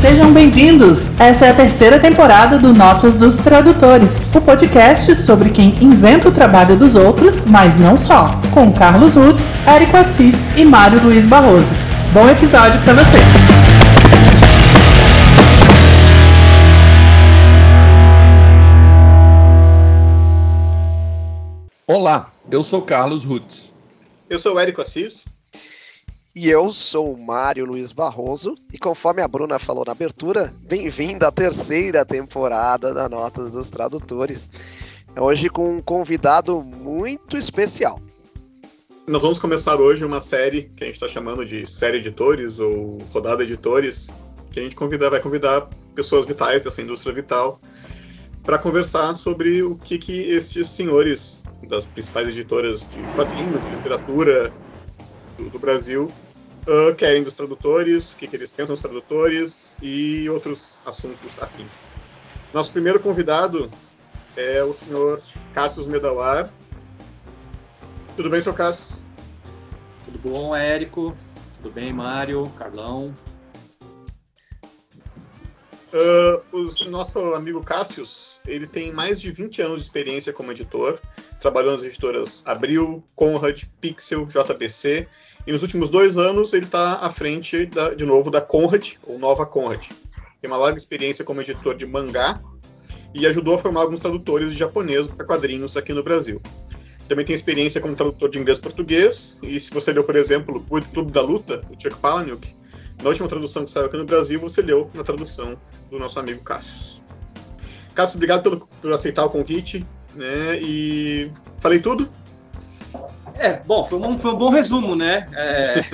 Sejam bem-vindos! Essa é a terceira temporada do Notas dos Tradutores, o podcast sobre quem inventa o trabalho dos outros, mas não só, com Carlos Rutz, Érico Assis e Mário Luiz Barroso. Bom episódio para você! Olá, eu sou Carlos Rutz. Eu sou o Érico Assis. E eu sou o Mário Luiz Barroso, e conforme a Bruna falou na abertura, bem-vindo à terceira temporada da Notas dos Tradutores. Hoje com um convidado muito especial. Nós vamos começar hoje uma série que a gente está chamando de série editores ou rodada editores, que a gente convida, vai convidar pessoas vitais dessa indústria vital para conversar sobre o que, que esses senhores das principais editoras de quadrinhos, de literatura do, do Brasil uh, querem dos tradutores, o que, que eles pensam dos tradutores e outros assuntos afins. Nosso primeiro convidado é o senhor Cassius Medawar. Tudo bem, seu Cassius? Tudo bom, Érico? Tudo bem, Mário, Carlão? Uh, o nosso amigo Cassius, ele tem mais de 20 anos de experiência como editor, trabalhou nas editoras Abril, Conrad, Pixel, JBC, e nos últimos dois anos ele está à frente, da, de novo, da Conrad, ou Nova Conrad. Tem uma larga experiência como editor de mangá e ajudou a formar alguns tradutores de japonês para quadrinhos aqui no Brasil. Também tem experiência como tradutor de inglês português, e se você leu, por exemplo, o Clube da Luta, do Chuck Palahniuk, na última tradução que saiu aqui no Brasil, você leu na tradução do nosso amigo Cassius. Cassius, obrigado pelo, por aceitar o convite, né, e falei tudo? É, bom, foi um, foi um bom resumo, né? É,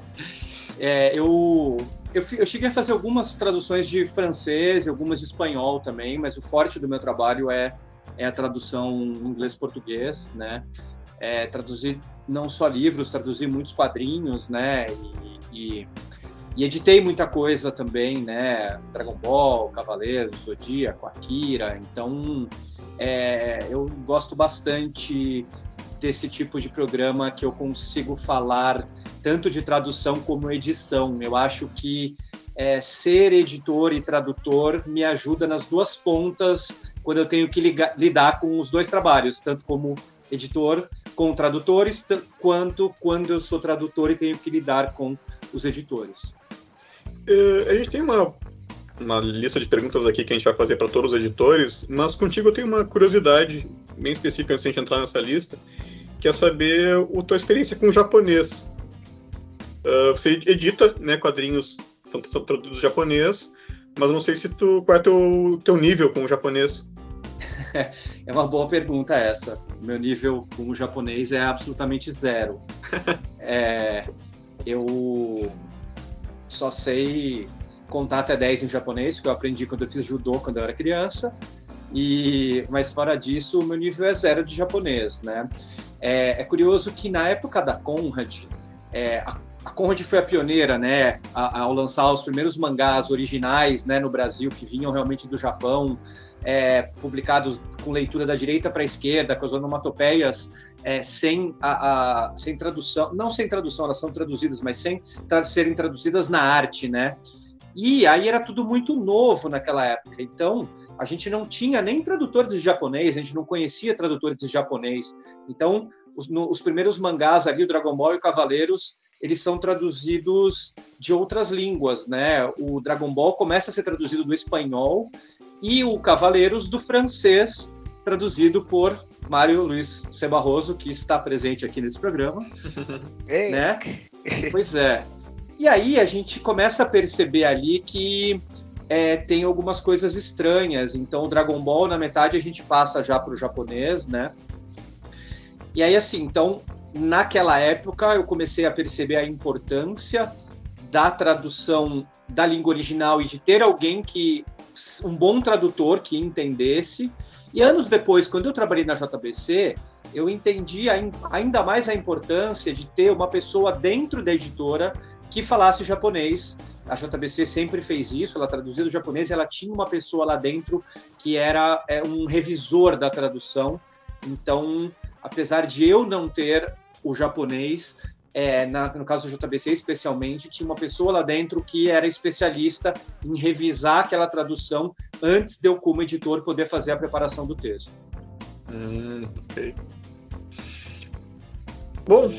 é, eu, eu, eu, cheguei a fazer algumas traduções de francês algumas de espanhol também, mas o forte do meu trabalho é, é a tradução inglês-português, né? É, traduzir não só livros, traduzir muitos quadrinhos, né? E, e, e, editei muita coisa também, né? Dragon Ball, Cavaleiros, Zodíaco, Akira. Então, é, eu gosto bastante desse tipo de programa que eu consigo falar tanto de tradução como edição. Eu acho que é, ser editor e tradutor me ajuda nas duas pontas quando eu tenho que ligar, lidar com os dois trabalhos, tanto como editor com tradutores, quanto quando eu sou tradutor e tenho que lidar com os editores. Uh, a gente tem uma, uma lista de perguntas aqui que a gente vai fazer para todos os editores, mas contigo eu tenho uma curiosidade bem específica antes de a gente entrar nessa lista, quer saber a tua experiência com o japonês. Uh, você edita né, quadrinhos traduzidos japonês, mas não sei se tu qual é teu teu nível com o japonês. É uma boa pergunta essa. Meu nível com o japonês é absolutamente zero. é, eu só sei contar até 10 em japonês, que eu aprendi quando eu fiz judô quando eu era criança. E mas fora disso, o meu nível é zero de japonês, né? É, é curioso que na época da Conrad, é, a, a, Conrad foi a pioneira, né, ao lançar os primeiros mangás originais, né, no Brasil que vinham realmente do Japão, é, publicados com leitura da direita para a esquerda, com as onomatopeias é, sem, a, a, sem tradução, não sem tradução, elas são traduzidas, mas sem tra serem traduzidas na arte, né? E aí era tudo muito novo naquela época. Então, a gente não tinha nem tradutores de japonês, a gente não conhecia tradutores de japonês. Então, os, no, os primeiros mangás ali, o Dragon Ball e o Cavaleiros, eles são traduzidos de outras línguas, né? O Dragon Ball começa a ser traduzido do espanhol e o Cavaleiros do francês, traduzido por Mário Luiz Cebarroso, que está presente aqui nesse programa. Ei. Né? Pois é. E aí a gente começa a perceber ali que é, tem algumas coisas estranhas. Então, o Dragon Ball, na metade, a gente passa já para o japonês, né? E aí, assim, então, naquela época, eu comecei a perceber a importância da tradução da língua original e de ter alguém que. um bom tradutor que entendesse. E anos depois, quando eu trabalhei na JBC, eu entendi ainda mais a importância de ter uma pessoa dentro da editora que falasse japonês. A JBC sempre fez isso, ela traduzia do japonês, ela tinha uma pessoa lá dentro que era é, um revisor da tradução. Então, apesar de eu não ter o japonês, é, na, no caso do JBC especialmente, tinha uma pessoa lá dentro que era especialista em revisar aquela tradução antes de eu, como editor, poder fazer a preparação do texto. Hum, ok. Bom,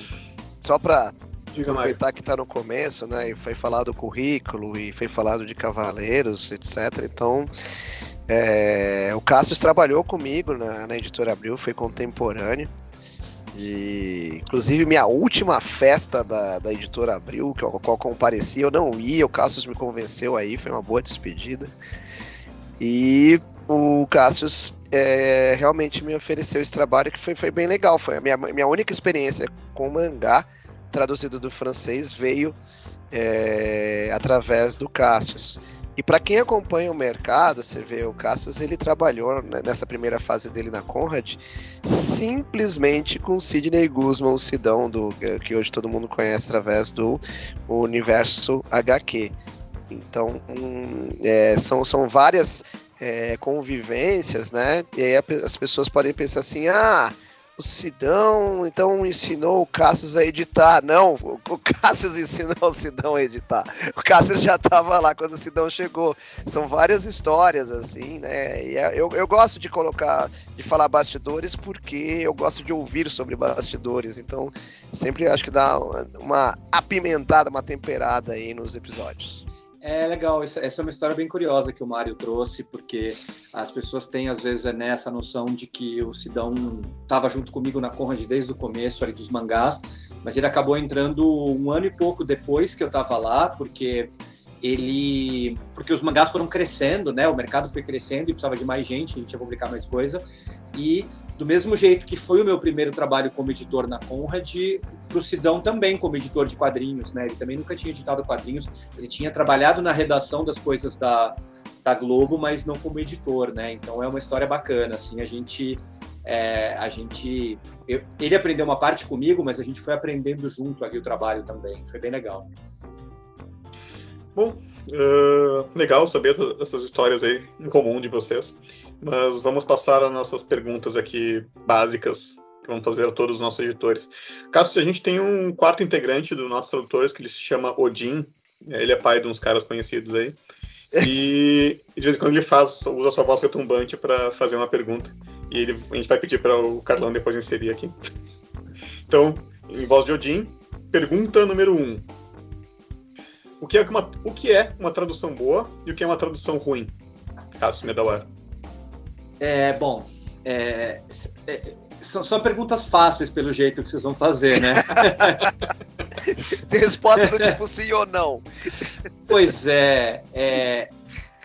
Só para aproveitar que está no começo, né? E foi falado do currículo e foi falado de cavaleiros, etc. Então, é, o Cassius trabalhou comigo na, na editora Abril, foi contemporâneo. E, inclusive, minha última festa da, da editora Abril, que, qual compareci, eu não ia, o Cassius me convenceu aí, foi uma boa despedida. E o Cassius é, realmente me ofereceu esse trabalho que foi, foi bem legal. Foi a minha, minha única experiência com mangá traduzido do francês veio é, através do Cassius. E para quem acompanha o mercado, você vê o Cassius, ele trabalhou né, nessa primeira fase dele na Conrad simplesmente com Sidney Guzman, o Sidão, do, que hoje todo mundo conhece através do universo HQ. Então, hum, é, são, são várias é, convivências, né? E aí as pessoas podem pensar assim: ah, o Sidão então ensinou o Cassius a editar. Não, o Cassius ensinou o Sidão a editar. O Cassius já estava lá quando o Sidão chegou. São várias histórias, assim, né? E é, eu, eu gosto de colocar, de falar bastidores porque eu gosto de ouvir sobre bastidores. Então, sempre acho que dá uma apimentada, uma temperada aí nos episódios. É legal, essa, é uma história bem curiosa que o Mário trouxe, porque as pessoas têm, às vezes, é, né, essa noção de que o Sidão estava junto comigo na Conrad desde o começo ali dos mangás, mas ele acabou entrando um ano e pouco depois que eu estava lá, porque ele porque os mangás foram crescendo, né? O mercado foi crescendo e precisava de mais gente, a gente ia publicar mais coisa. E do mesmo jeito que foi o meu primeiro trabalho como editor na Conrad, pro Sidão também como editor de quadrinhos, né? Ele também nunca tinha editado quadrinhos, ele tinha trabalhado na redação das coisas da, da Globo, mas não como editor, né? Então é uma história bacana, assim, a gente é, a gente eu, ele aprendeu uma parte comigo, mas a gente foi aprendendo junto ali o trabalho também, foi bem legal. Bom, uh, legal saber dessas histórias aí em comum de vocês. Mas vamos passar as nossas perguntas aqui básicas vamos fazer a todos os nossos editores. Caso a gente tem um quarto integrante dos nossos tradutores que ele se chama Odin. Ele é pai de uns caras conhecidos aí. E de vez em quando ele faz, usa a sua voz retumbante para fazer uma pergunta. E ele, a gente vai pedir para o Carlão depois inserir aqui. Então, em voz de Odin, pergunta número 1. Um. O que, é uma, o que é uma tradução boa e o que é uma tradução ruim? Cássio Medawar. É, bom, é, é, são só perguntas fáceis pelo jeito que vocês vão fazer, né? Resposta do tipo sim ou não. Pois é, é,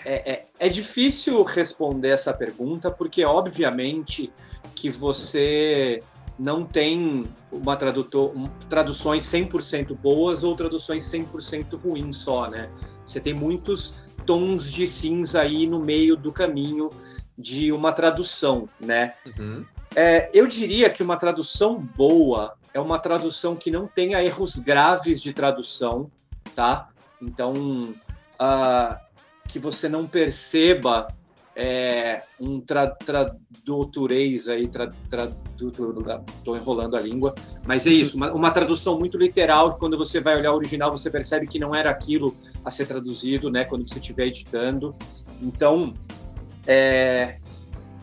é, é, difícil responder essa pergunta, porque obviamente que você não tem uma tradutor, traduções 100% boas ou traduções 100% ruins só, né? Você tem muitos tons de cinza aí no meio do caminho de uma tradução, né? Uhum. É, eu diria que uma tradução boa é uma tradução que não tenha erros graves de tradução, tá? Então, uh, que você não perceba é, um tra tradutorês aí, tra estou enrolando a língua, mas é isso, uma, uma, tradução muito literal, quando você vai olhar o original você percebe que não era aquilo a ser traduzido, né, quando você estiver editando. Então, é,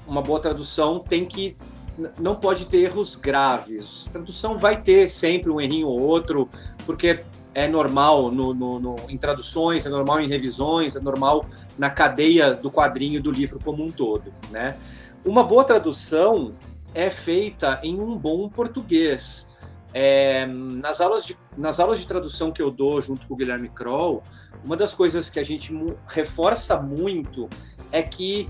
uma boa tradução tem que não pode ter erros graves. Tradução vai ter sempre um errinho ou outro, porque é normal no, no, no, em traduções, é normal em revisões, é normal na cadeia do quadrinho do livro como um todo, né? Uma boa tradução é feita em um bom português. É, nas, aulas de, nas aulas de tradução que eu dou junto com o Guilherme Kroll, uma das coisas que a gente reforça muito é que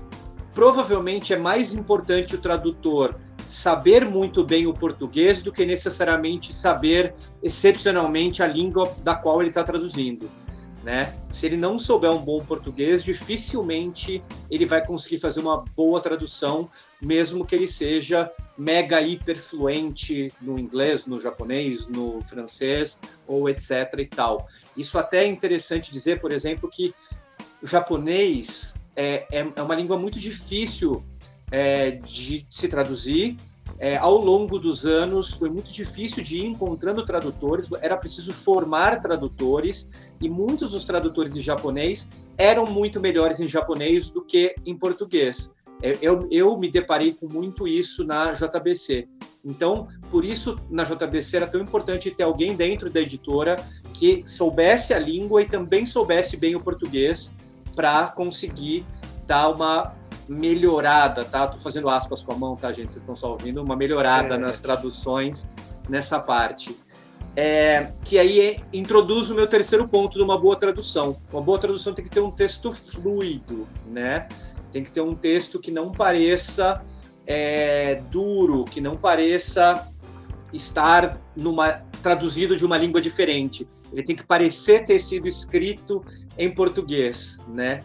provavelmente é mais importante o tradutor saber muito bem o português do que necessariamente saber excepcionalmente a língua da qual ele está traduzindo. Né? Se ele não souber um bom português, dificilmente ele vai conseguir fazer uma boa tradução, mesmo que ele seja mega hiper fluente no inglês, no japonês, no francês ou etc e tal. Isso até é interessante dizer, por exemplo, que o japonês é, é, é uma língua muito difícil é, de se traduzir. É, ao longo dos anos foi muito difícil de ir encontrando tradutores, era preciso formar tradutores, e muitos dos tradutores de japonês eram muito melhores em japonês do que em português. É, eu, eu me deparei com muito isso na JBC. Então, por isso, na JBC era tão importante ter alguém dentro da editora que soubesse a língua e também soubesse bem o português para conseguir dar uma melhorada, tá? Tô fazendo aspas com a mão, tá, gente? Vocês estão só ouvindo? Uma melhorada é. nas traduções nessa parte. É, que aí é, introduz o meu terceiro ponto de uma boa tradução. Uma boa tradução tem que ter um texto fluido, né? Tem que ter um texto que não pareça é, duro, que não pareça estar numa traduzido de uma língua diferente. Ele tem que parecer ter sido escrito em português, né?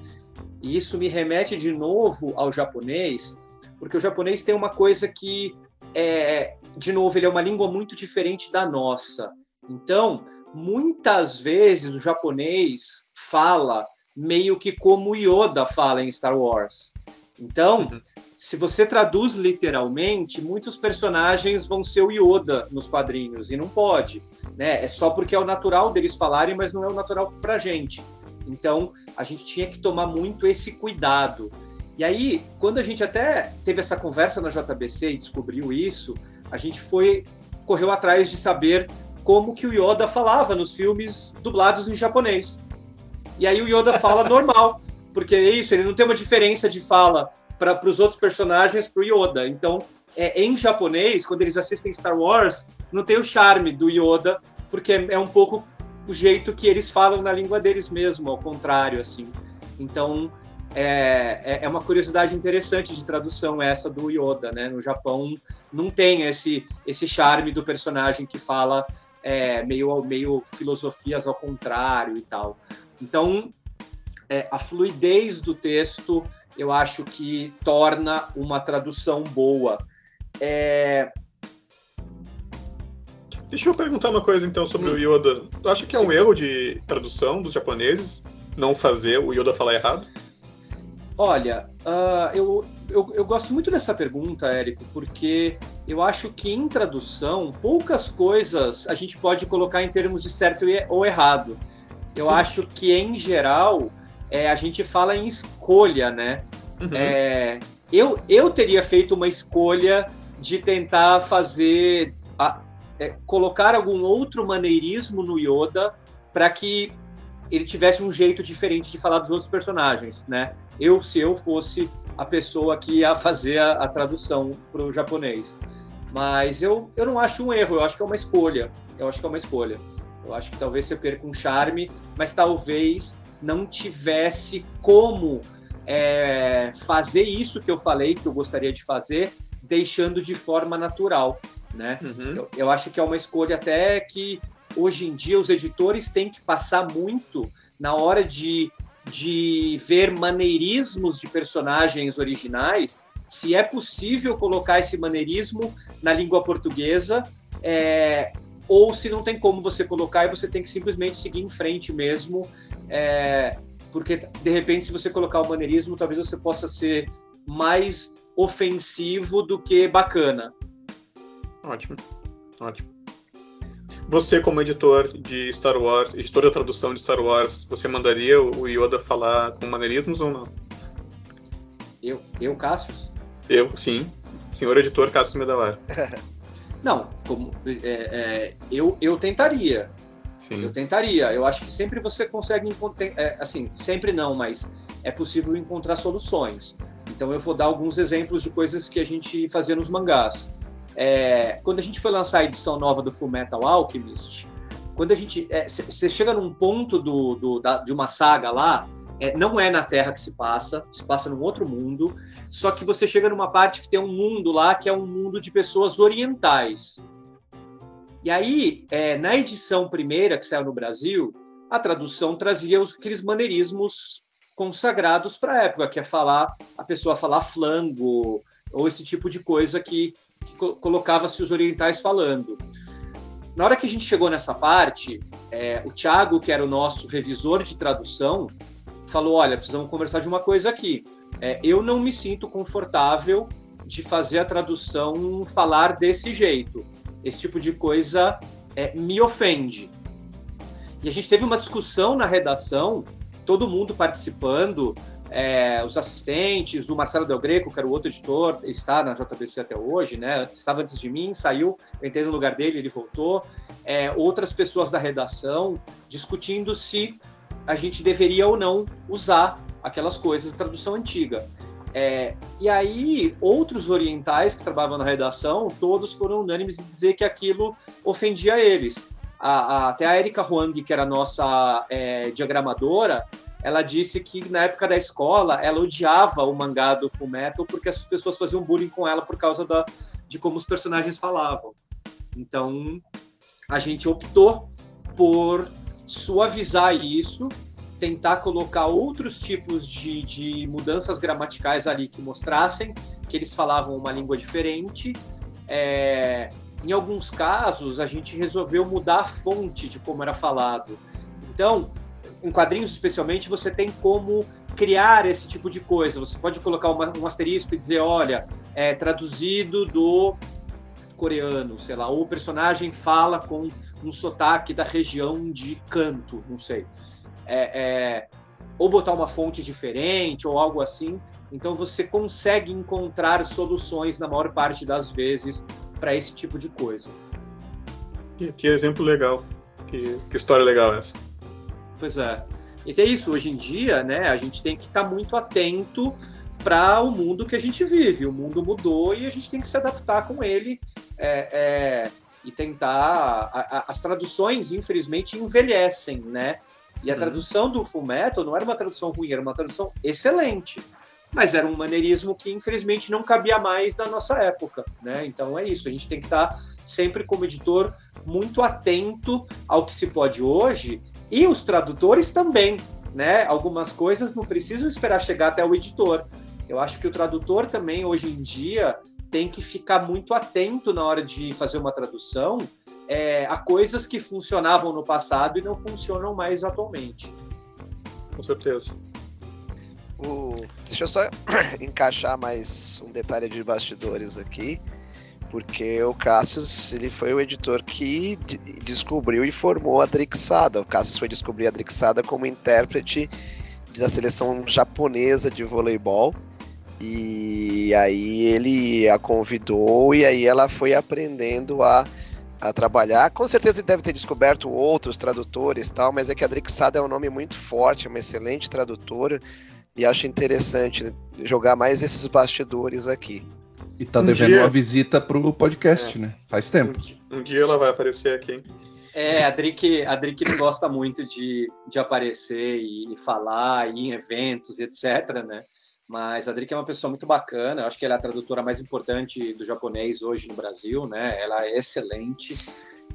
E isso me remete de novo ao japonês, porque o japonês tem uma coisa que, é, de novo, ele é uma língua muito diferente da nossa. Então, muitas vezes o japonês fala meio que como Yoda fala em Star Wars. Então, uhum. se você traduz literalmente, muitos personagens vão ser o Yoda nos quadrinhos, e não pode. Né? É só porque é o natural deles falarem, mas não é o natural para gente. Então, a gente tinha que tomar muito esse cuidado. E aí, quando a gente até teve essa conversa na JBC e descobriu isso, a gente foi correu atrás de saber como que o Yoda falava nos filmes dublados em japonês. E aí o Yoda fala normal, porque é isso, ele não tem uma diferença de fala para os outros personagens para o Yoda. Então, é, em japonês, quando eles assistem Star Wars, não tem o charme do Yoda, porque é, é um pouco o jeito que eles falam na língua deles mesmo, ao contrário, assim. Então, é, é, é uma curiosidade interessante de tradução essa do Yoda, né? No Japão não tem esse, esse charme do personagem que fala é, meio, meio filosofias ao contrário e tal. Então, é, a fluidez do texto eu acho que torna uma tradução boa. É, Deixa eu perguntar uma coisa então sobre hum. o Yoda. Tu acha que é um erro de tradução dos japoneses não fazer o Yoda falar errado? Olha, uh, eu, eu, eu, gosto muito dessa pergunta, Érico, porque eu acho que em tradução, poucas coisas a gente pode colocar em termos de certo ou errado. Eu Sim. acho que, em geral, é, a gente fala em escolha, né? Uhum. É, eu, eu teria feito uma escolha de tentar fazer a, é, colocar algum outro maneirismo no Yoda para que ele tivesse um jeito diferente de falar dos outros personagens, né? Eu, se eu fosse a pessoa que ia fazer a, a tradução para o japonês. Mas eu, eu não acho um erro, eu acho que é uma escolha. Eu acho que é uma escolha. Eu acho que talvez você perca um charme, mas talvez não tivesse como é, fazer isso que eu falei, que eu gostaria de fazer, deixando de forma natural né? Uhum. Eu, eu acho que é uma escolha até que hoje em dia os editores têm que passar muito na hora de, de ver maneirismos de personagens originais, se é possível colocar esse maneirismo na língua portuguesa, é, ou se não tem como você colocar e você tem que simplesmente seguir em frente mesmo, é, porque de repente se você colocar o maneirismo, talvez você possa ser mais ofensivo do que bacana. Ótimo, ótimo. Você, como editor de Star Wars, editor da tradução de Star Wars, você mandaria o Yoda falar com maneirismos ou não? Eu, eu Cassius? Eu, sim. Senhor editor Cassius Medawar. não, como, é, é, eu, eu tentaria. Sim. Eu tentaria. Eu acho que sempre você consegue encontrar. É, assim, sempre não, mas é possível encontrar soluções. Então eu vou dar alguns exemplos de coisas que a gente fazia nos mangás. É, quando a gente foi lançar a edição nova do Full Metal Alchemist, quando a gente. Você é, chega num ponto do, do da, de uma saga lá, é, não é na Terra que se passa, se passa num outro mundo, só que você chega numa parte que tem um mundo lá que é um mundo de pessoas orientais. E aí, é, na edição primeira que saiu no Brasil, a tradução trazia os, aqueles maneirismos consagrados para a época, que é falar a pessoa falar flango ou esse tipo de coisa que que co colocava-se os orientais falando. Na hora que a gente chegou nessa parte, é, o Thiago, que era o nosso revisor de tradução, falou: Olha, precisamos conversar de uma coisa aqui. É, eu não me sinto confortável de fazer a tradução falar desse jeito. Esse tipo de coisa é, me ofende. E a gente teve uma discussão na redação, todo mundo participando, é, os assistentes, o Marcelo Del Greco, que era o outro editor, está na JBC até hoje, né? Estava antes de mim, saiu, entrei no lugar dele, ele voltou. É, outras pessoas da redação discutindo se a gente deveria ou não usar aquelas coisas de tradução antiga. É, e aí, outros orientais que trabalhavam na redação, todos foram unânimes em dizer que aquilo ofendia eles. A, a, até a Erika Huang, que era a nossa é, diagramadora, ela disse que na época da escola ela odiava o mangá do Fullmetal porque as pessoas faziam bullying com ela por causa da, de como os personagens falavam. Então, a gente optou por suavizar isso tentar colocar outros tipos de, de mudanças gramaticais ali que mostrassem que eles falavam uma língua diferente. É, em alguns casos, a gente resolveu mudar a fonte de como era falado. Então, em quadrinhos especialmente, você tem como criar esse tipo de coisa. Você pode colocar uma, um asterisco e dizer, olha, é traduzido do coreano, sei lá, ou o personagem fala com um sotaque da região de Canto, não sei é, é, ou botar uma fonte diferente ou algo assim. Então você consegue encontrar soluções na maior parte das vezes para esse tipo de coisa. Que, que exemplo legal. Que, que, história legal essa. Pois é. E tem isso, hoje em dia, né, a gente tem que estar tá muito atento para o mundo que a gente vive. O mundo mudou e a gente tem que se adaptar com ele é, é, e tentar. A, a, as traduções, infelizmente, envelhecem, né? E a uhum. tradução do Full Metal não era uma tradução ruim, era uma tradução excelente. Mas era um maneirismo que, infelizmente, não cabia mais na nossa época. Né? Então é isso, a gente tem que estar sempre como editor muito atento ao que se pode hoje e os tradutores também. Né? Algumas coisas não precisam esperar chegar até o editor. Eu acho que o tradutor também, hoje em dia, tem que ficar muito atento na hora de fazer uma tradução é, a coisas que funcionavam no passado e não funcionam mais atualmente. Com certeza. O... Deixa eu só encaixar mais um detalhe de bastidores aqui, porque o Cassius ele foi o editor que descobriu e formou a Drixada. O Cassius foi descobrir a Drixada como intérprete da seleção japonesa de voleibol. E aí ele a convidou e aí ela foi aprendendo a a trabalhar. Com certeza ele deve ter descoberto outros tradutores tal, mas é que a Drixada é um nome muito forte, é uma excelente tradutora e acho interessante jogar mais esses bastidores aqui. E tá um devendo dia... uma visita pro podcast, é. né? Faz tempo. Um, um, dia ela vai aparecer aqui. É, a Drick, a Drick não gosta muito de, de aparecer e, e falar e em eventos e etc, né? Mas a Drick é uma pessoa muito bacana. Eu acho que ela é a tradutora mais importante do japonês hoje no Brasil, né? Ela é excelente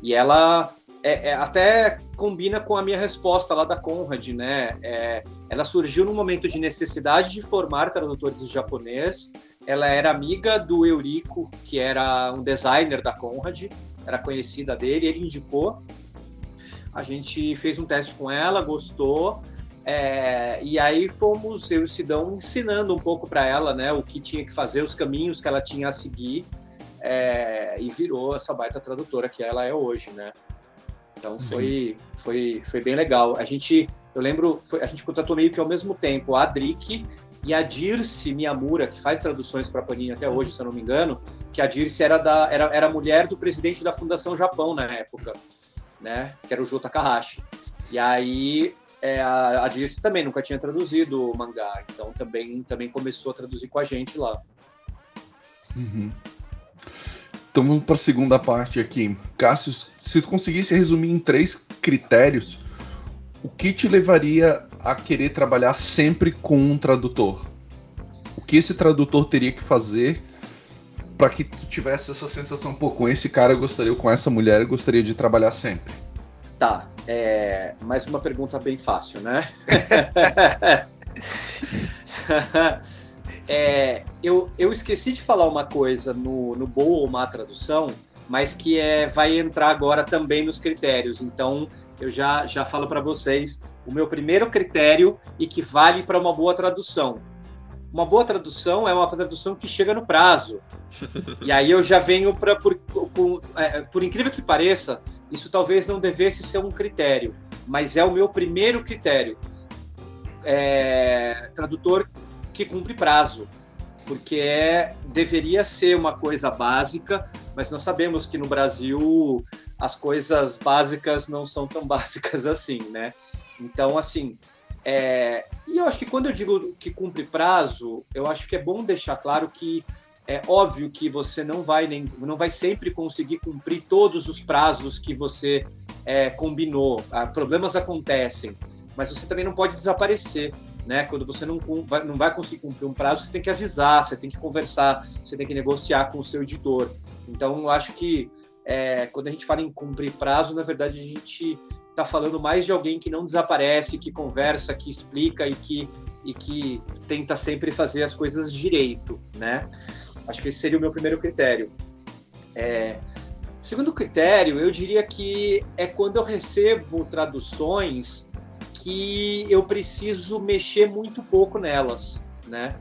e ela é, é, até combina com a minha resposta lá da Conrad, né? É, ela surgiu num momento de necessidade de formar tradutores de japonês. Ela era amiga do Eurico, que era um designer da Conrad, era conhecida dele, ele indicou. A gente fez um teste com ela, gostou. É, e aí fomos, eu e o Sidão, ensinando um pouco para ela, né, o que tinha que fazer, os caminhos que ela tinha a seguir, é, e virou essa baita tradutora que ela é hoje, né. Então foi, foi, foi bem legal. A gente, eu lembro, foi, a gente contratou meio que ao mesmo tempo a Adric e a Dirce Miyamura, que faz traduções para Panini até hoje, se eu não me engano, que a Dirce era, da, era, era mulher do presidente da Fundação Japão na época, né, que era o Jota Takahashi. E aí é, a, a Dirce também nunca tinha traduzido o mangá, então também, também começou a traduzir com a gente lá. Uhum. Então vamos para a segunda parte aqui. Cássio, se tu conseguisse resumir em três critérios, o que te levaria a querer trabalhar sempre com um tradutor? O que esse tradutor teria que fazer para que tu tivesse essa sensação, pô, com esse cara eu gostaria, com essa mulher eu gostaria de trabalhar sempre? Tá, é, mais uma pergunta bem fácil, né? é, eu, eu esqueci de falar uma coisa no, no boa ou má tradução, mas que é, vai entrar agora também nos critérios. Então, eu já, já falo para vocês o meu primeiro critério e que vale para uma boa tradução. Uma boa tradução é uma tradução que chega no prazo. e aí eu já venho para. Por, por, é, por incrível que pareça, isso talvez não devesse ser um critério, mas é o meu primeiro critério. É, tradutor que cumpre prazo, porque é, deveria ser uma coisa básica, mas nós sabemos que no Brasil as coisas básicas não são tão básicas assim, né? Então, assim, é... e eu acho que quando eu digo que cumpre prazo, eu acho que é bom deixar claro que é óbvio que você não vai nem não vai sempre conseguir cumprir todos os prazos que você é, combinou. Ah, problemas acontecem, mas você também não pode desaparecer. Né? Quando você não não vai conseguir cumprir um prazo, você tem que avisar, você tem que conversar, você tem que negociar com o seu editor. Então, eu acho que é, quando a gente fala em cumprir prazo, na verdade a gente está falando mais de alguém que não desaparece, que conversa, que explica e que, e que tenta sempre fazer as coisas direito, né? Acho que esse seria o meu primeiro critério. É, segundo critério, eu diria que é quando eu recebo traduções que eu preciso mexer muito pouco nelas, né?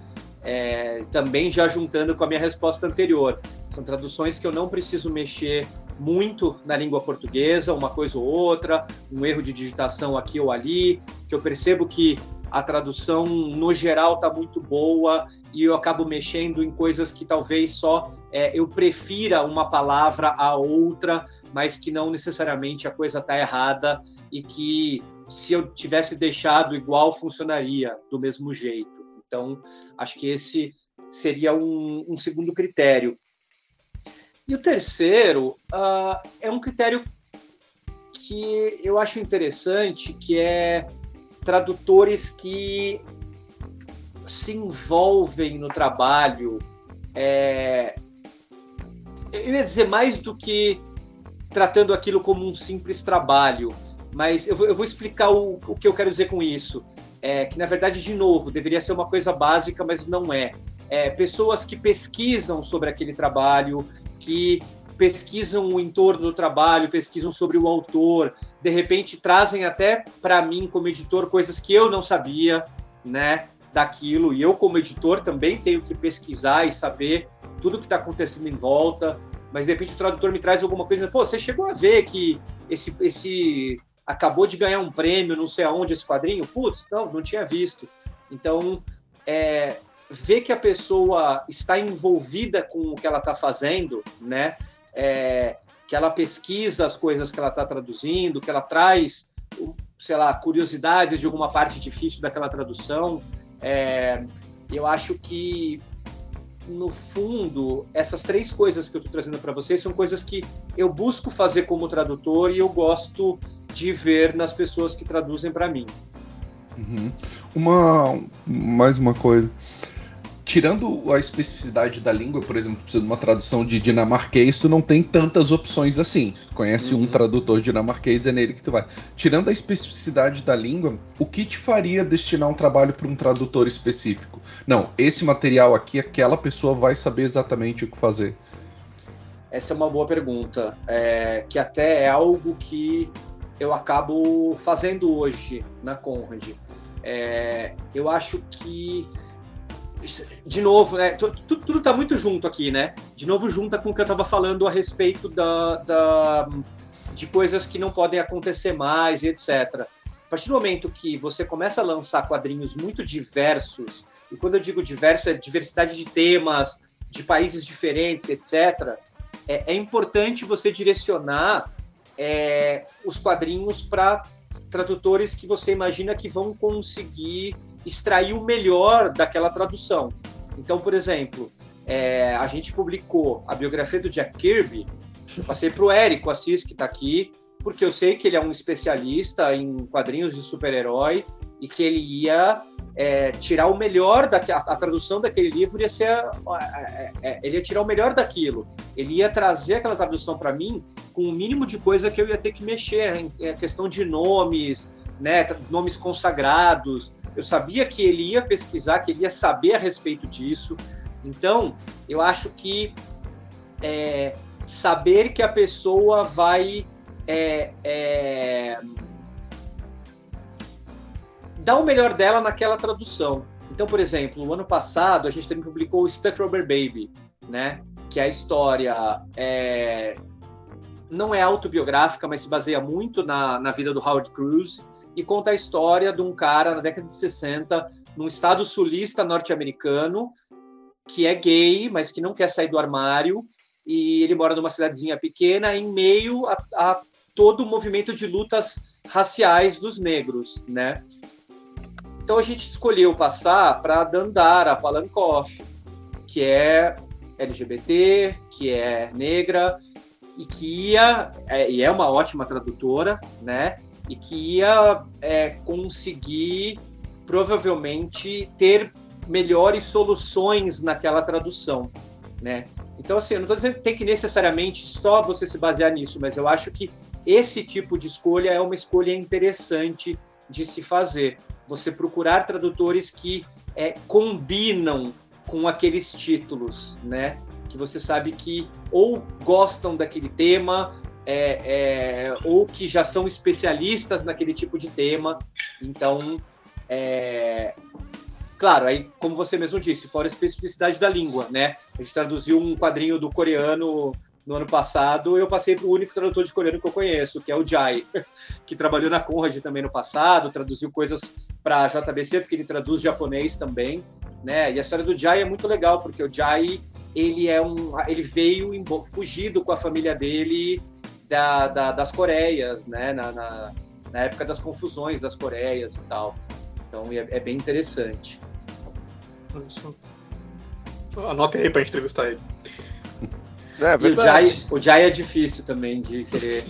É, também já juntando com a minha resposta anterior. São traduções que eu não preciso mexer muito na língua portuguesa, uma coisa ou outra, um erro de digitação aqui ou ali, que eu percebo que a tradução no geral está muito boa e eu acabo mexendo em coisas que talvez só é, eu prefira uma palavra a outra, mas que não necessariamente a coisa está errada e que se eu tivesse deixado igual funcionaria do mesmo jeito. Então, acho que esse seria um, um segundo critério. E o terceiro uh, é um critério que eu acho interessante, que é tradutores que se envolvem no trabalho. É, eu ia dizer mais do que tratando aquilo como um simples trabalho, mas eu vou, eu vou explicar o, o que eu quero dizer com isso. É, que na verdade, de novo, deveria ser uma coisa básica, mas não é. é pessoas que pesquisam sobre aquele trabalho, que pesquisam o entorno do trabalho, pesquisam sobre o autor, de repente trazem até para mim como editor coisas que eu não sabia, né, daquilo. E eu como editor também tenho que pesquisar e saber tudo que está acontecendo em volta. Mas de repente o tradutor me traz alguma coisa, pô, você chegou a ver que esse esse acabou de ganhar um prêmio, não sei aonde esse quadrinho? Putz, não, não tinha visto. Então, é, ver que a pessoa está envolvida com o que ela está fazendo, né? É, que ela pesquisa as coisas que ela está traduzindo, que ela traz, sei lá, curiosidades de alguma parte difícil daquela tradução. É, eu acho que, no fundo, essas três coisas que eu estou trazendo para vocês são coisas que eu busco fazer como tradutor e eu gosto de ver nas pessoas que traduzem para mim. Uhum. Uma mais uma coisa tirando a especificidade da língua, por exemplo, precisa de uma tradução de dinamarquês, tu não tem tantas opções assim. Tu conhece uhum. um tradutor dinamarquês, é nele que tu vai. Tirando a especificidade da língua, o que te faria destinar um trabalho para um tradutor específico? Não, esse material aqui, aquela pessoa vai saber exatamente o que fazer. Essa é uma boa pergunta, é, que até é algo que eu acabo fazendo hoje na Conrad. É, eu acho que de novo, né, tudo está muito junto aqui, né? De novo, junta com o que eu estava falando a respeito da, da, de coisas que não podem acontecer mais e etc. A partir do momento que você começa a lançar quadrinhos muito diversos, e quando eu digo diverso, é diversidade de temas, de países diferentes, etc., é, é importante você direcionar é, os quadrinhos para tradutores que você imagina que vão conseguir extrair o melhor daquela tradução. Então, por exemplo, é, a gente publicou a biografia do Jack Kirby, eu passei para o Érico Assis, que está aqui, porque eu sei que ele é um especialista em quadrinhos de super-herói e que ele ia é, tirar o melhor da a, tradução daquele livro ia ser é, é, ele ia tirar o melhor daquilo ele ia trazer aquela tradução para mim com o mínimo de coisa que eu ia ter que mexer em, em questão de nomes né nomes consagrados eu sabia que ele ia pesquisar, que ele ia saber a respeito disso. Então, eu acho que é, saber que a pessoa vai é, é, dar o melhor dela naquela tradução. Então, por exemplo, no ano passado a gente também publicou o Stuck Rubber Baby, né? Que é a história é, não é autobiográfica, mas se baseia muito na, na vida do Howard Cruz e conta a história de um cara na década de 60 num estado sulista norte-americano que é gay, mas que não quer sair do armário e ele mora numa cidadezinha pequena em meio a, a todo o movimento de lutas raciais dos negros, né? Então a gente escolheu passar para Dandara Palankoff, que é LGBT, que é negra e que ia é, e é uma ótima tradutora, né? E que ia é, conseguir provavelmente ter melhores soluções naquela tradução, né? Então assim, eu não estou dizendo que tem que necessariamente só você se basear nisso, mas eu acho que esse tipo de escolha é uma escolha interessante de se fazer. Você procurar tradutores que é, combinam com aqueles títulos, né? Que você sabe que ou gostam daquele tema, é, é, ou que já são especialistas naquele tipo de tema. Então, é, claro, aí, como você mesmo disse, fora a especificidade da língua, né? A gente traduziu um quadrinho do coreano no ano passado, eu passei para o único tradutor de coreano que eu conheço, que é o Jai, que trabalhou na Conrad também no passado, traduziu coisas para JBC, porque ele traduz japonês também, né? E a história do Jai é muito legal, porque o Jai, ele é um, ele veio fugido com a família dele da, da, das Coreias, né? Na, na, na, época das confusões das Coreias e tal. Então é, é bem interessante. Anotem aí para entrevistar ele. É, e o Jai, o Jai é difícil também de querer.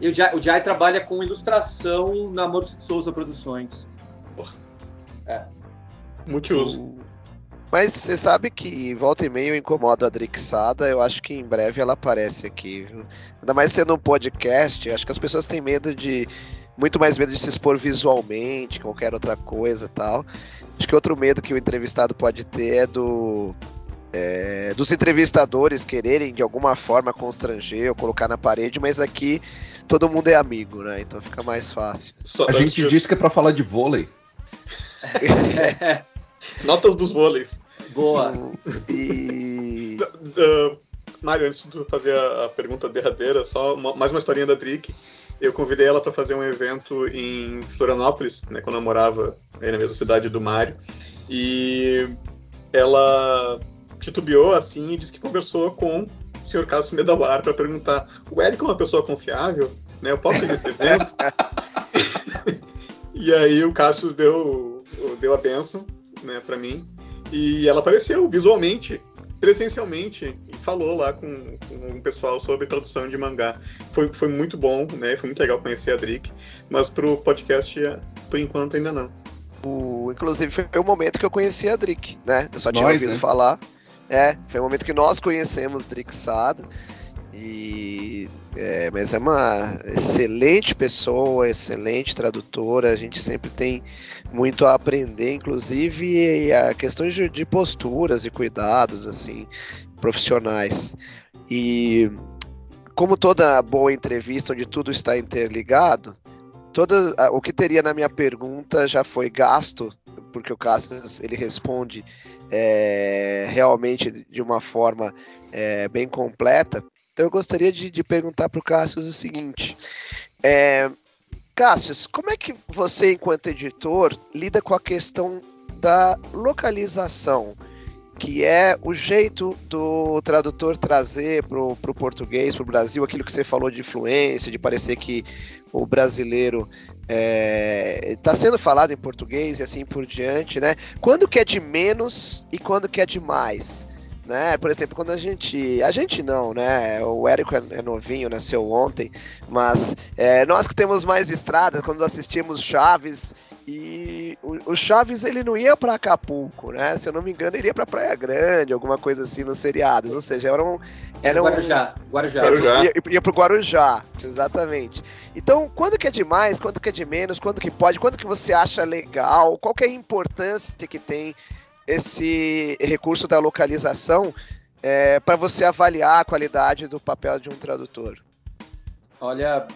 e o Jai, o Jai trabalha com ilustração na Maurício de Souza Produções. É. Multiuso. Mas você sabe que volta e meio incomoda a Drixada, eu acho que em breve ela aparece aqui. Viu? Ainda mais sendo um podcast, acho que as pessoas têm medo de. Muito mais medo de se expor visualmente, qualquer outra coisa e tal. Acho que outro medo que o entrevistado pode ter é do é, dos entrevistadores quererem de alguma forma constranger ou colocar na parede, mas aqui todo mundo é amigo, né? Então fica mais fácil. Só, a gente de... disse que é para falar de vôlei. Notas dos vôleis. Boa. E. uh, Mário, antes de fazer a, pergunta derradeira, só uma, mais uma historinha da Drick. Eu convidei ela para fazer um evento em Florianópolis, né, quando eu morava aí na mesma cidade do Mário. E ela titubeou assim e disse que conversou com o senhor Cássio Medawar para perguntar: o Érico é uma pessoa confiável? Né, eu posso ir nesse evento? e aí o Cássio deu, deu a benção né, para mim. E ela apareceu visualmente, presencialmente, e falou lá com, com o pessoal sobre tradução de mangá. Foi, foi muito bom, né? Foi muito legal conhecer a Drick, mas pro podcast, por enquanto, ainda não. O, inclusive, foi o momento que eu conheci a Drick, né? Eu só tinha Nós, ouvido né? falar. É, foi o momento que nós conhecemos Drixada. E é, mas é uma excelente pessoa, excelente tradutora. A gente sempre tem muito a aprender, inclusive a questões de, de posturas e cuidados assim profissionais. E como toda boa entrevista onde tudo está interligado, toda o que teria na minha pergunta já foi gasto, porque o Cassius ele responde é, realmente de uma forma é, bem completa. Então eu gostaria de, de perguntar para o Cássio o seguinte: é, Cássio, como é que você, enquanto editor, lida com a questão da localização? que é o jeito do tradutor trazer para o português, para o Brasil, aquilo que você falou de influência, de parecer que o brasileiro está é, tá sendo falado em português e assim por diante, né? Quando que é de menos e quando que é de mais? Né? Por exemplo, quando a gente. A gente não, né? O Érico é, é novinho, nasceu ontem, mas é, nós que temos mais estrada, quando assistimos Chaves e o, o Chaves ele não ia para Acapulco, né? Se eu não me engano, ele ia para Praia Grande, alguma coisa assim nos seriados. Ou seja, era um. Era Guarujá. Um... Guarujá. Guarujá. Ia, ia pro Guarujá, exatamente. Então, quando que é demais, quando que é de menos, quando que pode, quando que você acha legal, qual que é a importância que tem esse recurso da localização é, para você avaliar a qualidade do papel de um tradutor? Olha,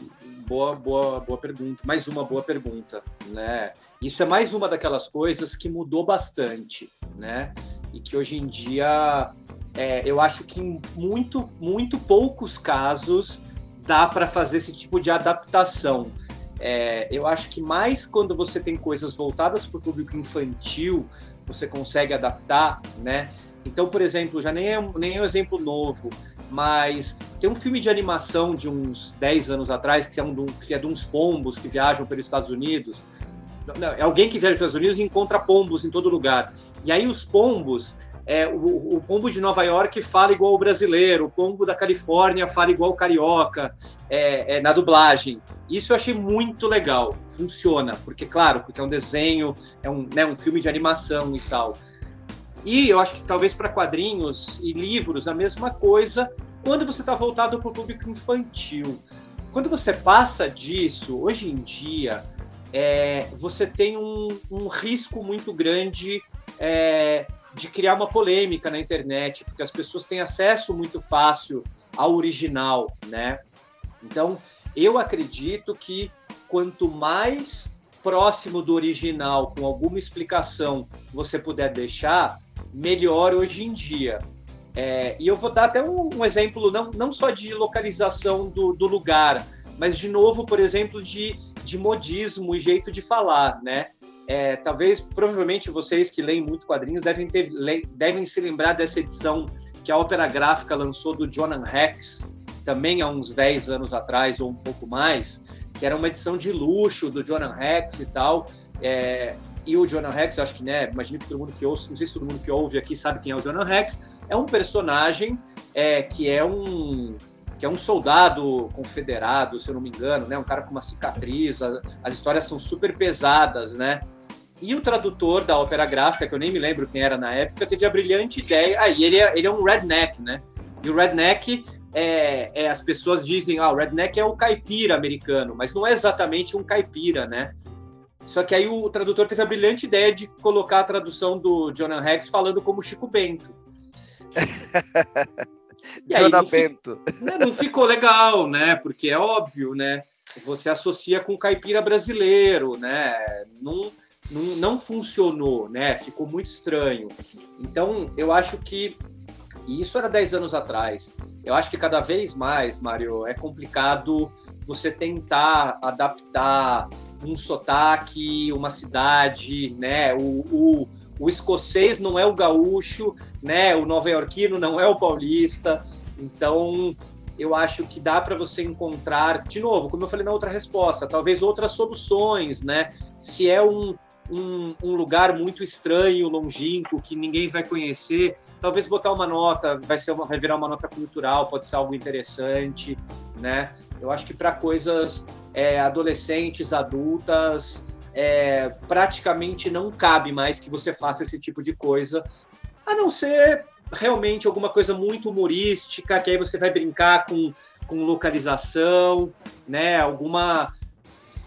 boa, boa, boa pergunta. Mais uma boa pergunta, né? Isso é mais uma daquelas coisas que mudou bastante, né? E que hoje em dia é, eu acho que em muito, muito poucos casos dá para fazer esse tipo de adaptação. É, eu acho que mais quando você tem coisas voltadas para o público infantil, você consegue adaptar, né? Então, por exemplo, já nem é, nem é um exemplo novo, mas tem um filme de animação de uns 10 anos atrás, que é, um, que é de uns pombos que viajam pelos Estados Unidos. Não, é alguém que viaja pelos Estados Unidos e encontra pombos em todo lugar. E aí os pombos, é, o, o, pombo de Nova York fala igual o brasileiro, o pombo da Califórnia fala igual o carioca é, é, na dublagem. Isso eu achei muito legal, funciona, porque claro, porque é um desenho, é um, né, um filme de animação e tal. E eu acho que talvez para quadrinhos e livros a mesma coisa quando você está voltado para o público infantil. Quando você passa disso, hoje em dia, é, você tem um, um, risco muito grande é, de criar uma polêmica na internet, porque as pessoas têm acesso muito fácil ao original, né? Então, eu acredito que quanto mais próximo do original, com alguma explicação, você puder deixar, melhor hoje em dia. É, e eu vou dar até um, um, exemplo, não, não só de localização do, do lugar, mas de novo, por exemplo, de, de modismo e jeito de falar, né? É, talvez, provavelmente, vocês que leem muito quadrinhos devem, ter, devem se lembrar dessa edição que a Ópera Gráfica lançou do Jonan Rex, também há uns 10 anos atrás ou um pouco mais, que era uma edição de luxo do Jonan Rex e tal. É, e o Jonah Rex, acho que, né, imagino que todo mundo que ouve, não sei se todo mundo que ouve aqui sabe quem é o Jonah Rex, é um personagem é, que é um que é um soldado confederado, se eu não me engano, né, um cara com uma cicatriz, as, as histórias são super pesadas, né, e o tradutor da ópera gráfica, que eu nem me lembro quem era na época, teve a brilhante ideia, ah, e ele é, ele é um redneck, né, e o redneck é, é, as pessoas dizem, ah, o redneck é o caipira americano, mas não é exatamente um caipira, né? Só que aí o tradutor teve a brilhante ideia de colocar a tradução do Jonah Rex falando como Chico Bento. e aí, não, Bento. Né, não ficou legal, né? Porque é óbvio, né? Você associa com caipira brasileiro, né? Não, não, não funcionou, né? Ficou muito estranho. Então, eu acho que e isso era 10 anos atrás. Eu acho que cada vez mais, Mário, é complicado você tentar adaptar um sotaque, uma cidade, né? O, o, o escocês não é o gaúcho, né? O nova-iorquino não é o paulista. Então, eu acho que dá para você encontrar, de novo, como eu falei na outra resposta, talvez outras soluções, né? Se é um, um, um, lugar muito estranho, longínquo, que ninguém vai conhecer, talvez botar uma nota, vai ser uma, vai virar uma nota cultural, pode ser algo interessante, né? Eu acho que para coisas é, adolescentes, adultas, é, praticamente não cabe mais que você faça esse tipo de coisa, a não ser realmente alguma coisa muito humorística, que aí você vai brincar com, com localização, né? Alguma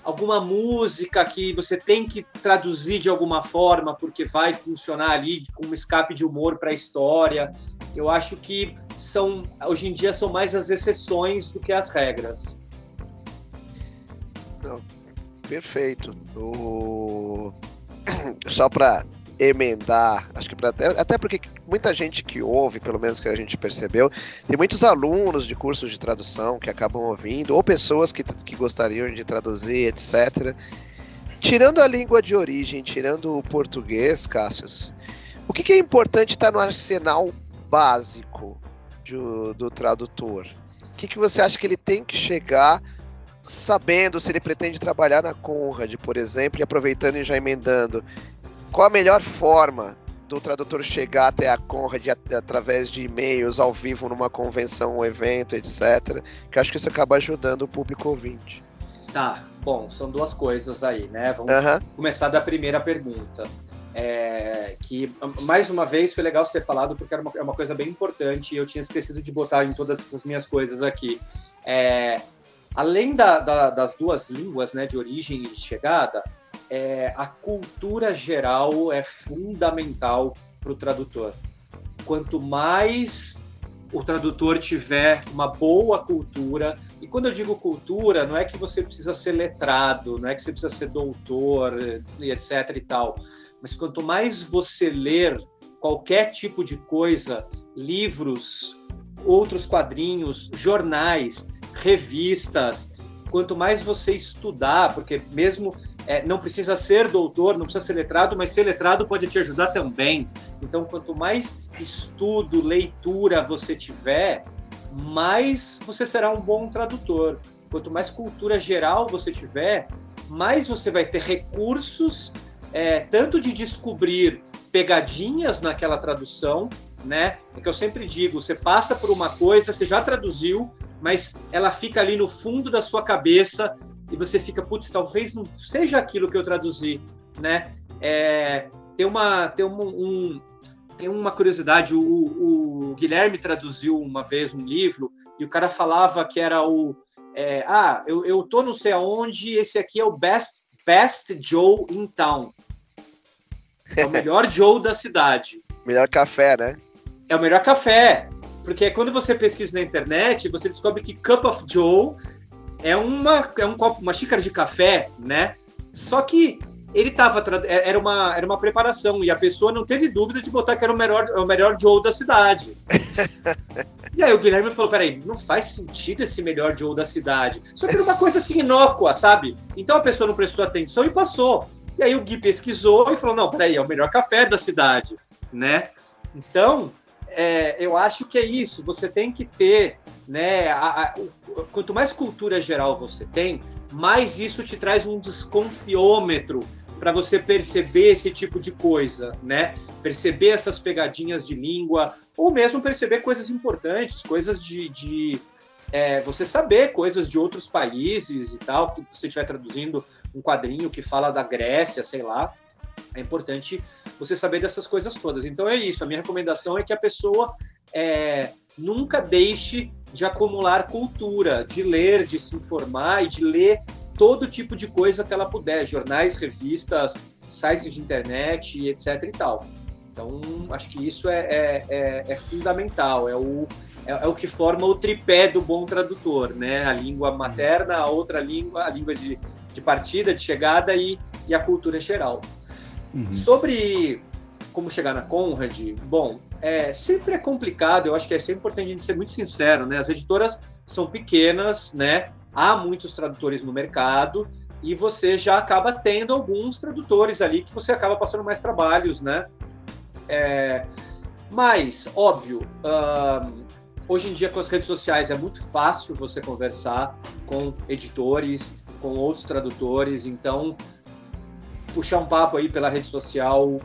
alguma música que você tem que traduzir de alguma forma porque vai funcionar ali com um escape de humor para a história. Eu acho que são hoje em dia são mais as exceções do que as regras. Perfeito. O... Só para emendar, acho que pra, até porque muita gente que ouve, pelo menos que a gente percebeu, tem muitos alunos de cursos de tradução que acabam ouvindo, ou pessoas que, que gostariam de traduzir, etc. Tirando a língua de origem, tirando o português, Cássius, o que, que é importante estar no arsenal básico do, do tradutor? O que, que você acha que ele tem que chegar sabendo se ele pretende trabalhar na Conrad, por exemplo, e aproveitando e já emendando, qual a melhor forma do tradutor chegar até a Conrad através de e-mails ao vivo numa convenção, um evento, etc. Que acho que isso acaba ajudando o público ouvinte. Tá, bom, são duas coisas aí, né? Vamos começar da primeira pergunta. É, que, mais uma vez, foi legal você ter falado, porque era uma, é uma coisa bem importante e eu tinha esquecido de botar em todas essas minhas coisas aqui. É, além da- da- das duas línguas, né, de origem e de chegada, é, a cultura geral é fundamental para o tradutor. Quanto mais o tradutor tiver uma boa cultura, e quando eu digo cultura, não é que você precisa ser letrado, não é que você precisa ser doutor, e etc e tal, mas quanto mais você ler qualquer tipo de coisa, livros, outros quadrinhos, jornais, revistas, quanto mais você estudar, porque mesmo é, não precisa ser doutor, não precisa ser letrado, mas ser letrado pode te ajudar também. Então, quanto mais estudo, leitura você tiver, mais você será um bom tradutor. Quanto mais cultura geral você tiver, mais você vai ter recursos, é, tanto de descobrir pegadinhas naquela tradução, né? É que eu sempre digo, você passa por uma coisa, você já traduziu, mas ela fica ali no fundo da sua cabeça e você fica, putz, talvez não seja aquilo que eu traduzi, né? É, tem uma tem um, um- tem uma curiosidade, o, o Guilherme traduziu uma vez um livro e o cara falava que era o é, ah, eu, eu tô não sei aonde, esse aqui é o best best Joe in town. É o melhor Joe da cidade Melhor café, né? é o melhor café. Porque quando você pesquisa na internet, você descobre que Cup of Joe é uma, é um copo, uma xícara de café, né? Só que ele tava. é- Era uma, era uma preparação, e a pessoa não teve dúvida de botar que era o melhor, o melhor Joe da cidade. e aí o Guilherme falou: peraí, não faz sentido esse melhor Joe da cidade. Só que era uma coisa assim inócua, sabe? Então a pessoa não prestou atenção e passou. E aí o Gui pesquisou e falou: não, peraí, é o melhor café da cidade, né? Então, é, eu acho que é isso. Você tem que ter, né? a- a- quanto mais cultura geral você tem, mais isso te traz um desconfiômetro para você perceber esse tipo de coisa, né? Perceber essas pegadinhas de língua, ou mesmo perceber coisas importantes, coisas de. de, é, você saber coisas de outros países e tal, que você estiver traduzindo um quadrinho que fala da Grécia, sei lá. É importante você saber dessas coisas todas. Então é isso. A minha recomendação é que a pessoa é, nunca deixe de acumular cultura, de ler, de se informar e de ler todo tipo de coisa que ela puder, jornais, revistas, sites de internet, etc e tal. Então acho que isso é, é, é- é fundamental. É o é, é o que forma o tripé do bom tradutor, né? A língua materna, a outra língua, a língua de, de partida, de chegada e, e a cultura geral. Uhum. Sobre como chegar na Conrad, bom, é, sempre é complicado, eu acho que é sempre importante a gente ser muito sincero, né? As editoras são pequenas, né? Há muitos tradutores no mercado e você já acaba tendo alguns tradutores ali que você acaba passando mais trabalhos, né? É, mas, óbvio, ahn, hoje em dia com as redes sociais é muito fácil você conversar com editores, com outros tradutores, então puxar um papo aí pela rede social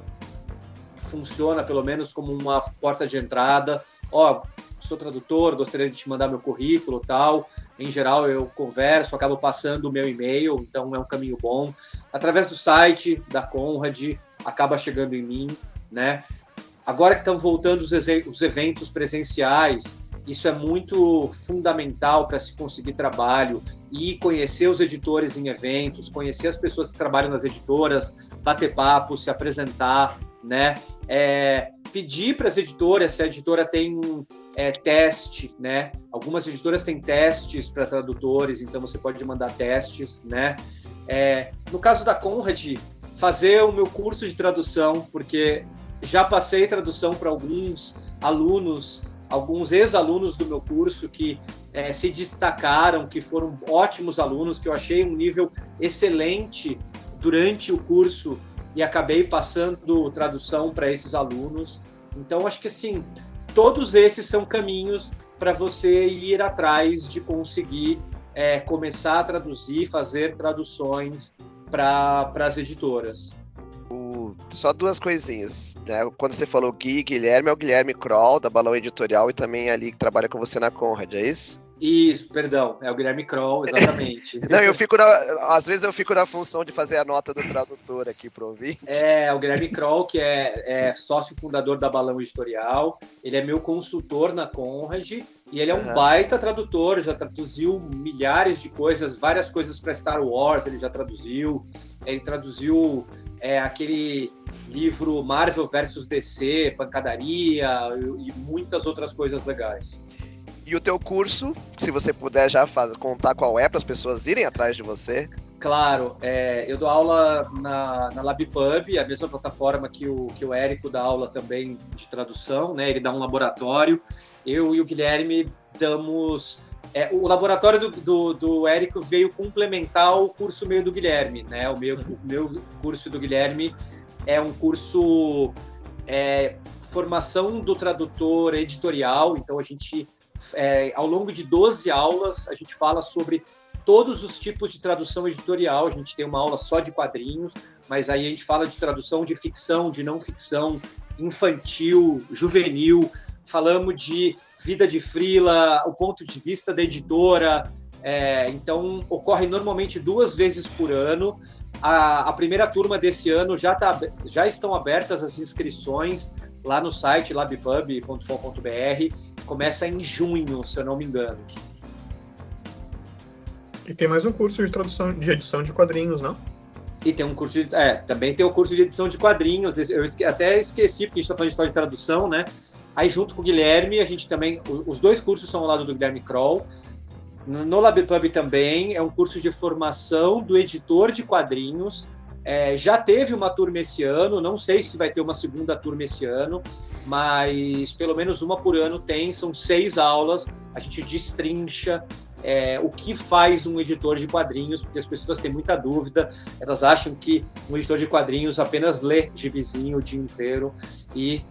funciona pelo menos como uma porta de entrada. Ó, sou tradutor, gostaria de te mandar meu currículo, tal. Em geral eu converso, acabo passando o meu e-mail, então é um caminho bom. Através do site da Conrad acaba chegando em mim, né? Agora que estão voltando os, os eventos presenciais, isso é muito fundamental para se conseguir trabalho e conhecer os editores em eventos, conhecer as pessoas que trabalham nas editoras, bater papo, se apresentar, né? É, pedir para as editoras se a editora tem é, teste, né? Algumas editoras têm testes para tradutores, então você pode mandar testes, né? É, no caso da Conrad, fazer o meu curso de tradução, porque já passei tradução para alguns alunos, alguns ex-alunos do meu curso que é, se destacaram, que foram ótimos alunos, que eu achei um nível excelente durante o curso e acabei passando tradução para esses alunos. Então, acho que assim, todos esses são caminhos para você ir atrás de conseguir é, começar a traduzir, fazer traduções para as editoras. Só duas coisinhas. Né? Quando você falou Gui, Guilherme, é o Guilherme Kroll, da Balão Editorial, e também ali que trabalha com você na Conrad, é isso? Isso, perdão, é o Guilherme Kroll, exatamente. Não, eu fico na, às vezes eu fico na função de fazer a nota do tradutor aqui pro ouvinte. É, o Guilherme Kroll, que é, é sócio fundador da Balão Editorial, ele é meu consultor na Conrad e ele é um uhum. baita tradutor, já traduziu milhares de coisas, várias coisas para Star Wars, ele já traduziu. Ele traduziu é, aquele livro Marvel versus DC, Pancadaria e, e muitas outras coisas legais. E o teu curso, se você puder já fazer, contar qual é para as pessoas irem atrás de você. Claro, é, eu dou aula na, na LabPub, a mesma plataforma que o, que o Érico dá aula também de tradução, né? Ele dá um laboratório. Eu e o Guilherme damos. É, o laboratório do, do, do Érico veio complementar o curso meio do Guilherme, né? O meu, o meu curso do Guilherme é um curso é, formação do tradutor editorial, então a gente é, ao longo de 12 aulas, a gente fala sobre todos os tipos de tradução editorial. A gente tem uma aula só de quadrinhos, mas aí a gente fala de tradução de ficção, de não ficção, infantil, juvenil. Falamos de vida de frila, o ponto de vista da editora. É, então, ocorre normalmente duas vezes por ano. A, a primeira turma desse ano já, tá, já estão abertas as inscrições lá no site labpub.com.br Começa em junho, se eu não me engano. E tem mais um curso de tradução de edição de quadrinhos, não? E tem um curso de. É, também tem o curso de edição de quadrinhos. Eu esque, até esqueci, porque a gente está falando de história de tradução, né? Aí, junto com o Guilherme, a gente também. Os dois cursos são ao lado do Guilherme Kroll. No LabPub também é um curso de formação do editor de quadrinhos. É, já teve uma turma esse ano, não sei se vai ter uma segunda turma esse ano, mas pelo menos uma por ano tem, são seis aulas, a gente destrincha é, o que faz um editor de quadrinhos, porque as pessoas têm muita dúvida, elas acham que um editor de quadrinhos apenas lê gibizinho o dia inteiro, e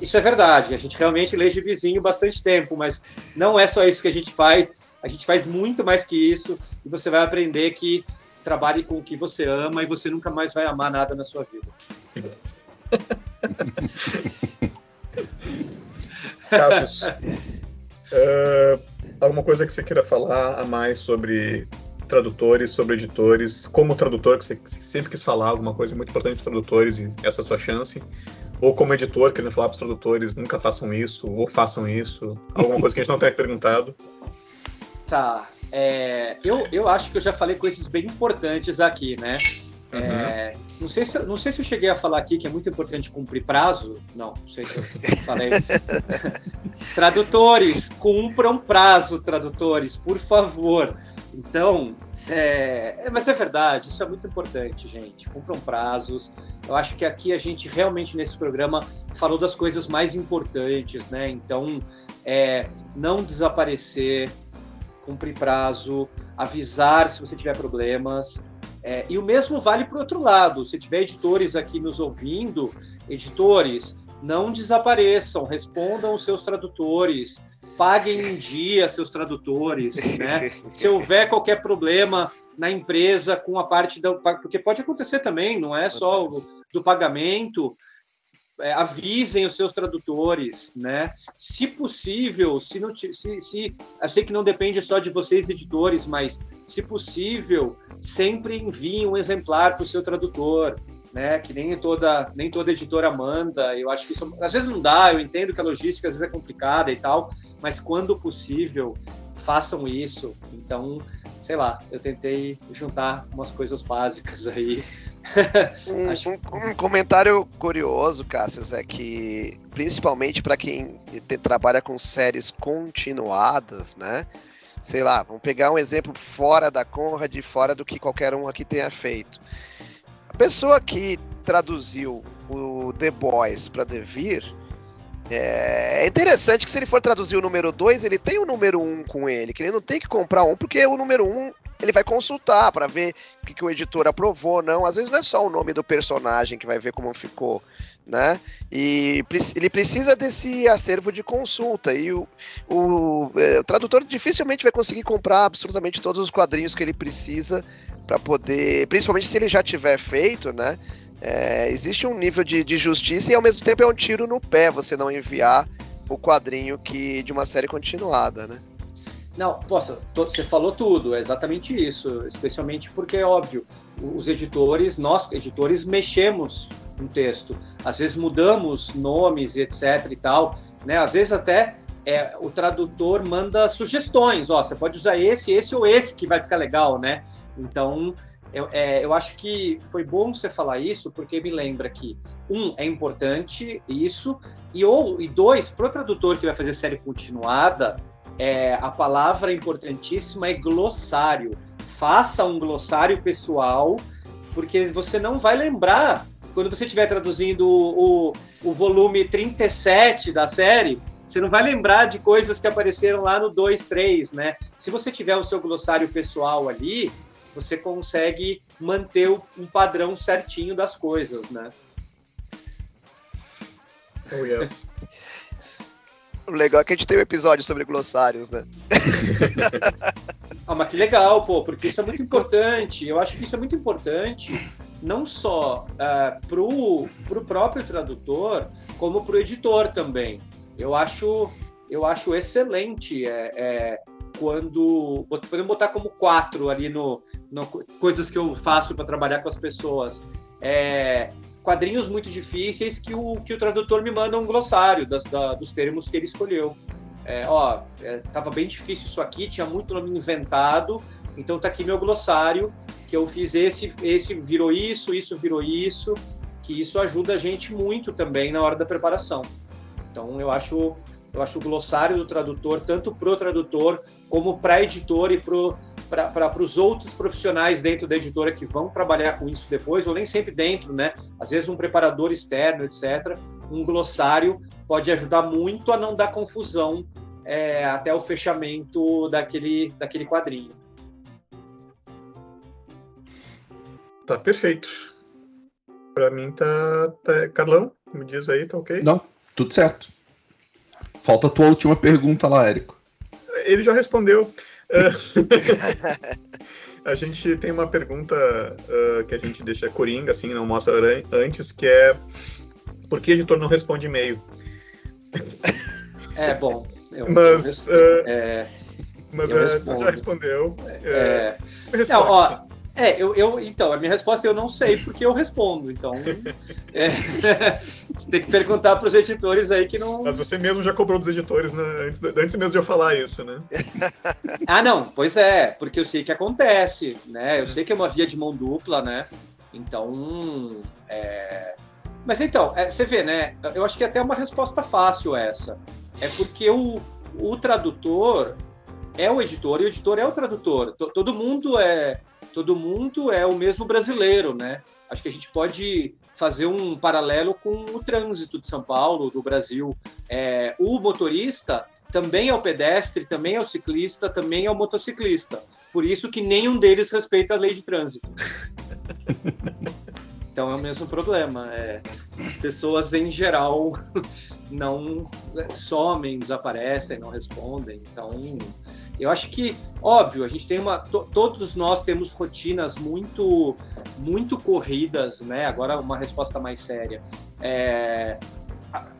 isso é verdade, a gente realmente lê gibizinho bastante tempo, mas não é só isso que a gente faz, a gente faz muito mais que isso, e você vai aprender que trabalhe com o que você ama e você nunca mais vai amar nada na sua vida. Cassius, uh, alguma coisa que você queira falar a mais sobre tradutores, sobre editores, como tradutor, que você sempre quis falar alguma coisa muito importante para tradutores e essa é a sua chance, ou como editor, querendo falar para os tradutores, nunca façam isso, ou façam isso, alguma coisa que a gente não tenha perguntado. Tá, é, eu, eu acho que eu já falei coisas bem importantes aqui, né? Uhum. É, não, sei se, não sei se eu cheguei a falar aqui que é muito importante cumprir prazo. Não, não sei se eu falei. tradutores, cumpram prazo, tradutores, por favor. Então, é, é, mas é verdade, isso é muito importante, gente. Cumpram prazos. Eu acho que aqui a gente realmente nesse programa falou das coisas mais importantes, né? Então, é, não desaparecer, cumprir prazo, avisar se você tiver problemas. É, e o mesmo vale para o outro lado. Se tiver editores aqui nos ouvindo, editores, não desapareçam, respondam os seus tradutores, paguem em dia seus tradutores, né? Se houver qualquer problema na empresa com a parte da. Porque pode acontecer também, não é só do pagamento é, avisem os seus tradutores, né? Se possível, se não se, se eu sei que não depende só de vocês editores, mas se possível, sempre envie um exemplar para o seu tradutor, né? Que nem toda nem toda editora manda. Eu acho que isso às vezes não dá. Eu entendo que a logística às vezes é complicada e tal, mas quando possível façam isso. Então, sei lá, eu tentei juntar umas coisas básicas aí um, um, comentário curioso, Cássio, é que principalmente para quem te, trabalha com séries continuadas, né? Sei lá, vamos pegar um exemplo fora da Conrad, fora do que qualquer um aqui tenha feito. A pessoa que traduziu o The Boys para Devir, é, é interessante que se ele for traduzir o número 2, ele tem o número 1 um com ele, que ele não tem que comprar um, porque o número 1 um ele vai consultar para ver o que, que, o editor aprovou, não. Às vezes não é só o nome do personagem que vai ver como ficou, né? E ele precisa desse acervo de consulta. E o, o, é, o tradutor dificilmente vai conseguir comprar absolutamente todos os quadrinhos que ele precisa para poder, principalmente se ele já tiver feito, né? É, existe um nível de, de justiça e ao mesmo tempo é um tiro no pé você não enviar o quadrinho que de uma série continuada, né? Não, posso, você falou tudo, é exatamente isso. Especialmente porque, é óbvio, os editores, nós editores, mexemos no texto. Às vezes mudamos nomes etc e tal, né? Às vezes até é, o tradutor manda sugestões, ó, você pode usar esse, esse ou esse que vai ficar legal, né? Então, eu, é, eu acho que foi bom você falar isso, porque me lembra que, um, é importante isso, e, ou, e dois, para o tradutor que vai fazer série continuada, é, a palavra importantíssima é glossário. Faça um glossário pessoal, porque você não vai lembrar, quando você estiver traduzindo o, o, o volume 37 da série, você não vai lembrar de coisas que apareceram lá no 2, 3, né? Se você tiver o seu glossário pessoal ali, você consegue manter um padrão certinho das coisas, né? Oh, yes. O legal é que a gente tem um episódio sobre glossários, né? ah, mas que legal, pô, porque isso é muito importante. Eu acho que isso é muito importante, não só uh, pro, pro próprio tradutor, como pro editor também. Eu acho, eu acho excelente é, é, quando. Podemos botar como quatro ali no, no coisas que eu faço para trabalhar com as pessoas. É, quadrinhos muito difíceis que o, que o tradutor me manda um glossário das, da, dos termos que ele escolheu. É, ó, é, tava bem difícil isso aqui, tinha muito nome inventado, então tá aqui meu glossário, que eu fiz esse, esse virou isso, isso virou isso, que isso ajuda a gente muito também na hora da preparação. Então eu acho eu acho o glossário do tradutor tanto para o tradutor como para editor e para os outros profissionais dentro da editora que vão trabalhar com isso depois, ou nem sempre dentro, né? Às vezes um preparador externo, etc. Um glossário pode ajudar muito a não dar confusão é, até o fechamento daquele, daquele quadrinho. Tá perfeito. Para mim tá, tá. Carlão, me diz aí, tá ok? Não, tudo certo. Falta a tua última pergunta lá, Érico. Ele já respondeu. a gente tem uma pergunta uh, que a gente deixa coringa, assim, não mostra antes, que é por que editor não responde e-mail? É, bom. Eu, mas eu, uh, é, mas uh, já respondeu. É, é, ó, é, eu, eu, então, a minha resposta é eu não sei porque eu respondo. Então, é, você tem que perguntar para os editores aí que não. Mas você mesmo já cobrou dos editores né, antes, antes mesmo de eu falar isso, né? ah, não, pois é, porque eu sei que acontece, né? Eu sei que é uma via de mão dupla, né? Então, é... mas então, é, você vê, né? Eu acho que é até uma resposta fácil essa. É porque o, o tradutor é o editor e o editor é o tradutor. T todo mundo é todo mundo é o mesmo brasileiro, né? Acho que a gente pode fazer um paralelo com o trânsito de São Paulo, do Brasil. É, o motorista também é o pedestre, também é o ciclista, também é o motociclista. Por isso que nenhum deles respeita a lei de trânsito. Então é o mesmo problema. É, as pessoas em geral não somem, desaparecem, não respondem. Então eu acho que, óbvio, a gente tem uma. To, todos nós temos rotinas muito, muito corridas, né? Agora, uma resposta mais séria. É,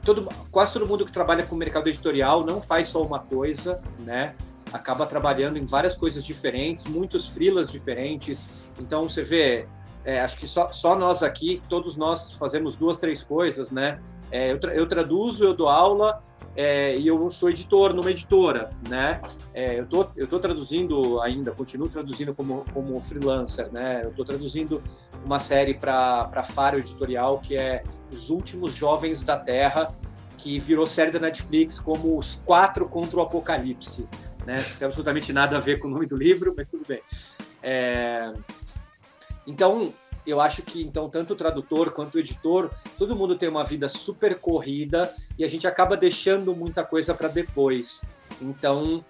todo, quase todo mundo que trabalha com o mercado editorial não faz só uma coisa, né? Acaba trabalhando em várias coisas diferentes, muitos frilas diferentes. Então, você vê, é, acho que só, só nós aqui, todos nós fazemos duas, três coisas, né? É, eu, tra eu traduzo, eu dou aula, é, e eu sou editor numa editora, né? É, eu tô, eu tô traduzindo ainda, continuo traduzindo como, como freelancer, né? Eu tô traduzindo uma série para Faro Editorial que é Os Últimos Jovens da Terra, que virou série da Netflix como Os Quatro contra o Apocalipse, né? Não tem absolutamente nada a ver com o nome do livro, mas tudo bem. É... Então, eu acho que então tanto o tradutor quanto o editor, todo mundo tem uma vida super corrida e a gente acaba deixando muita coisa para depois. Então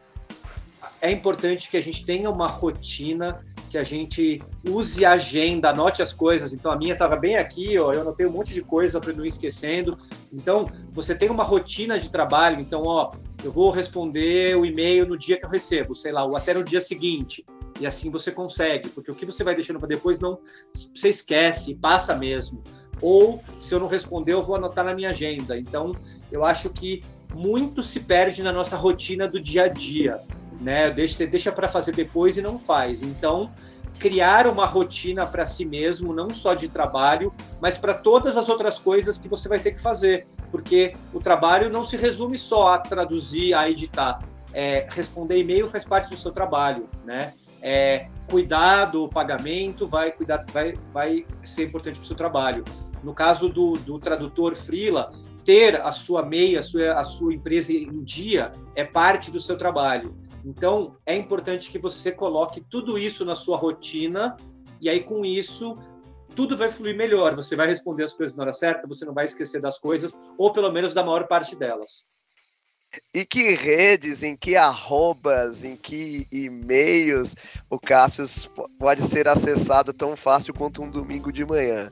é importante que a gente tenha uma rotina, que a gente use a agenda, anote as coisas. Então a minha estava bem aqui, ó, eu anotei um monte de coisa para não ir esquecendo. Então você tem uma rotina de trabalho. Então ó, eu vou responder o e-mail no dia que eu recebo, sei lá, ou até no dia seguinte. E assim você consegue, porque o que você vai deixando para depois não você esquece, passa mesmo. Ou se eu não responder, eu vou anotar na minha agenda. Então, eu acho que muito se perde na nossa rotina do dia a dia. né? Deixa, deixa para fazer depois e não faz. Então, criar uma rotina para si mesmo, não só de trabalho, mas para todas as outras coisas que você vai ter que fazer, porque o trabalho não se resume só a traduzir, a editar. É, responder e-mail faz parte do seu trabalho, né? É, cuidar do pagamento vai cuidar, vai, vai ser importante para o seu trabalho. No caso do, do tradutor freela, ter a sua MEI, a sua, a sua empresa em dia é parte do seu trabalho. Então, é importante que você coloque tudo isso na sua rotina e aí com isso tudo vai fluir melhor. Você vai responder as coisas na hora certa, você não vai esquecer das coisas, ou pelo menos da maior parte delas. E que redes, em que arrobas, em que e-mails o Cássio pode ser acessado tão fácil quanto um domingo de manhã?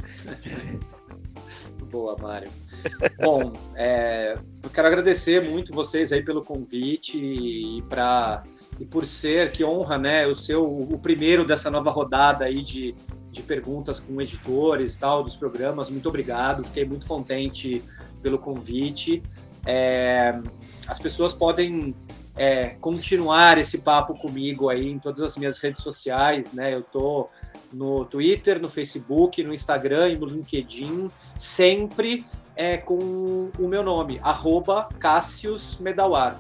Boa, Mário. Bom, é, eu quero agradecer muito vocês aí pelo convite e para e por ser que honra, né, o seu o primeiro dessa nova rodada aí de, de perguntas com editores e tal dos programas. Muito obrigado, fiquei muito contente pelo convite. É, as pessoas podem é, continuar esse papo comigo aí em todas as minhas redes sociais, né? Eu tô no Twitter, no Facebook, no Instagram e no LinkedIn, sempre é com o meu nome, arroba Cassius Medawar.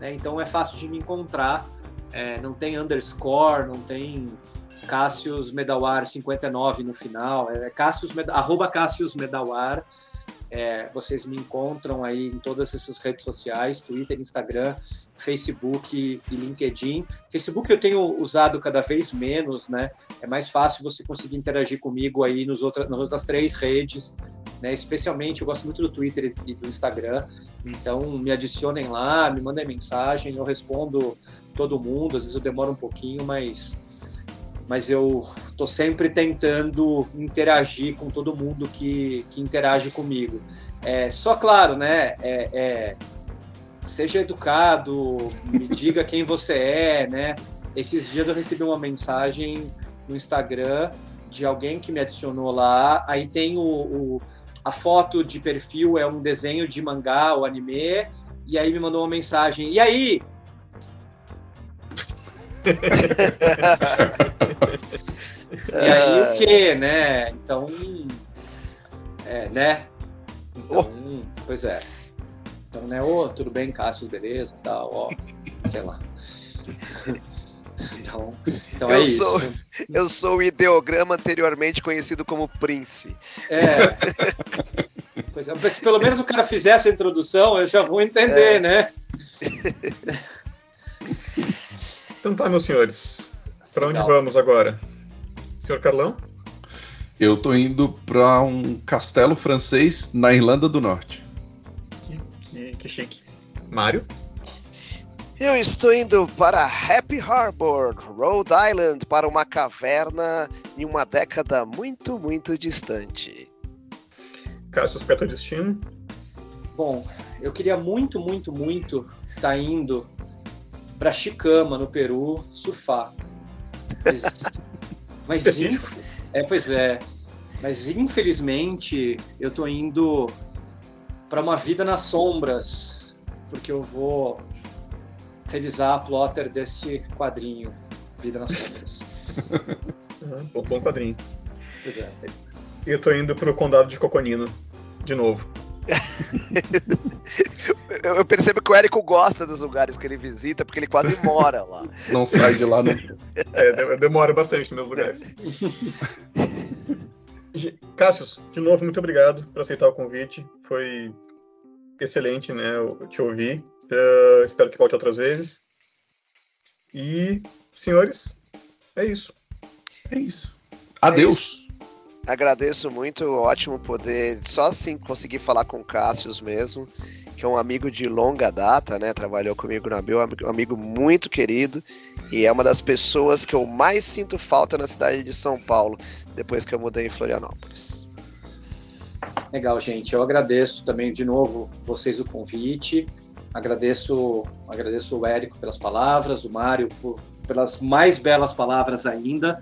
Né? Então é fácil de me encontrar, é, não tem underscore, não tem Cassius Medawar 59 no final, é Cassius, arroba Cassius Medawar. É, vocês me encontram aí em todas essas redes sociais, Twitter, Instagram, Facebook e LinkedIn. Facebook eu tenho usado cada vez menos, né? É mais fácil você conseguir interagir comigo aí nos outras, nas outras três redes, né? Especialmente eu gosto muito do Twitter e do Instagram. Então me adicionem lá, me mandem mensagem, eu respondo todo mundo. Às vezes eu demoro um pouquinho, mas mas eu estou sempre tentando interagir com todo mundo que, que interage comigo. É, só claro, né? É, é, seja educado, me diga quem você é, né? Esses dias eu recebi uma mensagem no Instagram de alguém que me adicionou lá. Aí tem o, o a foto de perfil é um desenho de mangá ou anime. E aí me mandou uma mensagem. E aí? e aí o que, né? Então, é, né? Então, oh. pois é. Então, né, ô, oh, tudo bem, Cássio, beleza, tal, ó, sei lá. Então, então eu é sou, isso. Eu sou o ideograma anteriormente conhecido como Prince. É. pois é. Se pelo menos o cara fizer essa introdução, eu já vou entender, é. né? Então tá, meus senhores. Para onde vamos agora? Senhor Carlão? Eu tô indo para um castelo francês na Irlanda do Norte. Que chique. Mário? Eu estou indo para Happy Harbor, Rhode Island, para uma caverna em uma década muito, muito distante. Cassius, qual é destino? Bom, eu queria muito, muito, muito estar tá indo para Chicama, no Peru, surfar. Mas, mas Específico? É, pois é. Mas infelizmente eu estou indo para uma vida nas sombras, porque eu vou revisar a plotter desse quadrinho, Vida nas Sombras. Uhum, bom quadrinho. Pois é. Eu tô indo pro condado de Coconino, de novo. Eu percebo que o Érico gosta dos lugares que ele visita, porque ele quase mora lá. Não sai de lá, não. É, demora bastante nos lugares. Cássius, de novo, muito obrigado por aceitar o convite. Foi excelente, né? Eu te ouvir. Uh, espero que volte outras vezes. E, senhores, é isso. É isso. Adeus. É isso. Agradeço muito, ótimo poder só assim conseguir falar com o Cássius mesmo, que é um amigo de longa data, né? Trabalhou comigo na Bill, um amigo muito querido e é uma das pessoas que eu mais sinto falta na cidade de São Paulo depois que eu mudei em Florianópolis. Legal, gente. Eu agradeço também de novo vocês o convite. Agradeço, agradeço o Érico pelas palavras, o Mário por, pelas mais belas palavras ainda.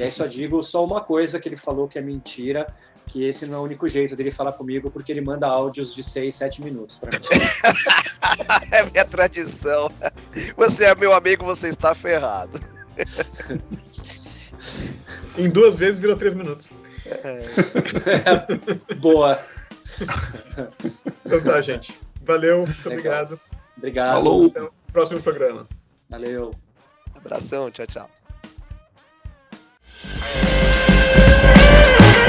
E aí só digo só uma coisa que ele falou que é mentira, que esse não é o único jeito dele falar comigo, porque ele manda áudios de 6, 7 minutos para mim. é minha tradição. Você é meu amigo, você está ferrado. em duas vezes virou três minutos. É. Boa. Então tá, gente. Valeu, muito Legal. obrigado. Obrigado. Falou. Até o próximo programa. Valeu. Abração, tchau, tchau.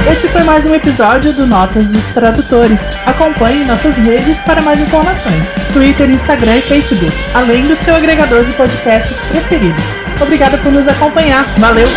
Esse foi mais um episódio do Notas dos Tradutores. Acompanhe nossas redes para mais informações: Twitter, Instagram e Facebook, além do seu agregador de podcasts preferido. Obrigada por nos acompanhar. Valeu!